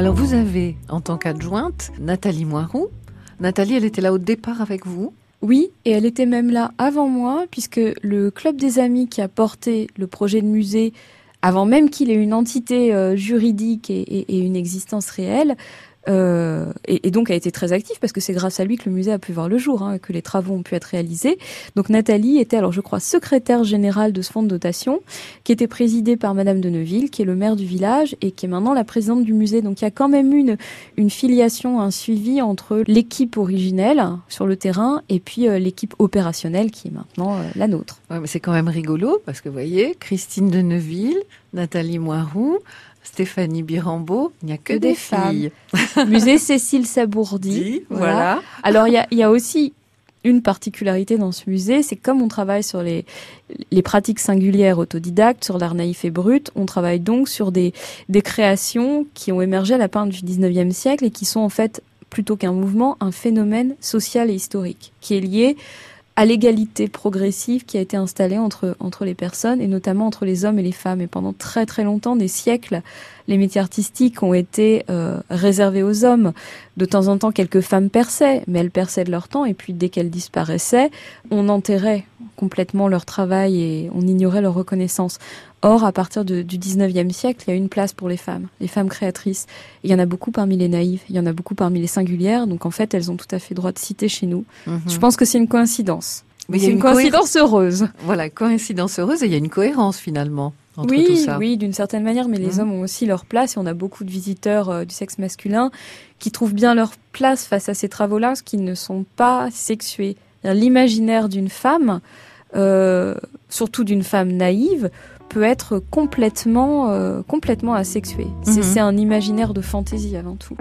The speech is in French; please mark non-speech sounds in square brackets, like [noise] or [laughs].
Alors vous avez, en tant qu'adjointe, Nathalie Moirou. Nathalie, elle était là au départ avec vous oui, et elle était même là avant moi, puisque le club des amis qui a porté le projet de musée, avant même qu'il ait une entité euh, juridique et, une existence réelle, euh, et, donc a été très actif parce que c'est grâce à lui que le musée a pu voir le jour, hein, que les travaux ont pu être réalisés. Donc Nathalie était alors je crois secrétaire générale de ce fonds de dotation qui était présidé par Madame de Neuville, qui est le maire du village et qui est maintenant la présidente du musée. Donc il y a quand même une, une filiation, un suivi entre l'équipe originelle sur le terrain et puis euh, l'équipe opérationnelle qui est maintenant euh, la nôtre. Ouais, mais c'est quand même rigolo parce que vous voyez, Christine de Neuville, Nathalie Moirou, Stéphanie Birambeau, il n'y a que, des, filles. [laughs] Musée Cécile Sabourdi. voilà. Alors il y a, aussi une particularité dans ce musée, c'est comme on travaille sur les, les pratiques singulières autodidactes, sur l'art naïf et brut, on travaille donc sur des, des créations qui ont émergé à la fin du 19e siècle et qui sont en fait, plutôt qu'un mouvement, un phénomène social et historique, qui est lié à l'égalité progressive qui a été installée entre, entre les personnes et notamment entre les hommes et les femmes. Et pendant très très longtemps, des siècles, les métiers artistiques ont été euh, réservés aux hommes. De temps en temps, quelques femmes perçaient, mais elles perçaient de leur temps. Et puis, dès qu'elles disparaissaient, on enterrait complètement leur travail et on ignorait leur reconnaissance. Or, à partir du 19e siècle, il y a une place pour les femmes, les femmes créatrices. Il y en a beaucoup parmi les naïves, il y en a beaucoup parmi les singulières. Donc, en fait, elles ont tout à fait droit de citer chez nous. Mhm. Je pense que c'est une coïncidence. Mais c'est une, coïncidence heureuse. Voilà, coïncidence heureuse et il y a une cohérence finalement oui, Oui, d'une certaine manière, mais les mmh. hommes ont aussi leur place et on a beaucoup de visiteurs euh, du sexe masculin qui trouvent bien leur place face à ces travaux-là, qui ne sont pas sexués. L'imaginaire d'une femme, euh, surtout d'une femme naïve, peut être complètement, euh, complètement asexué. Mmh. C'est un imaginaire de fantaisie avant tout.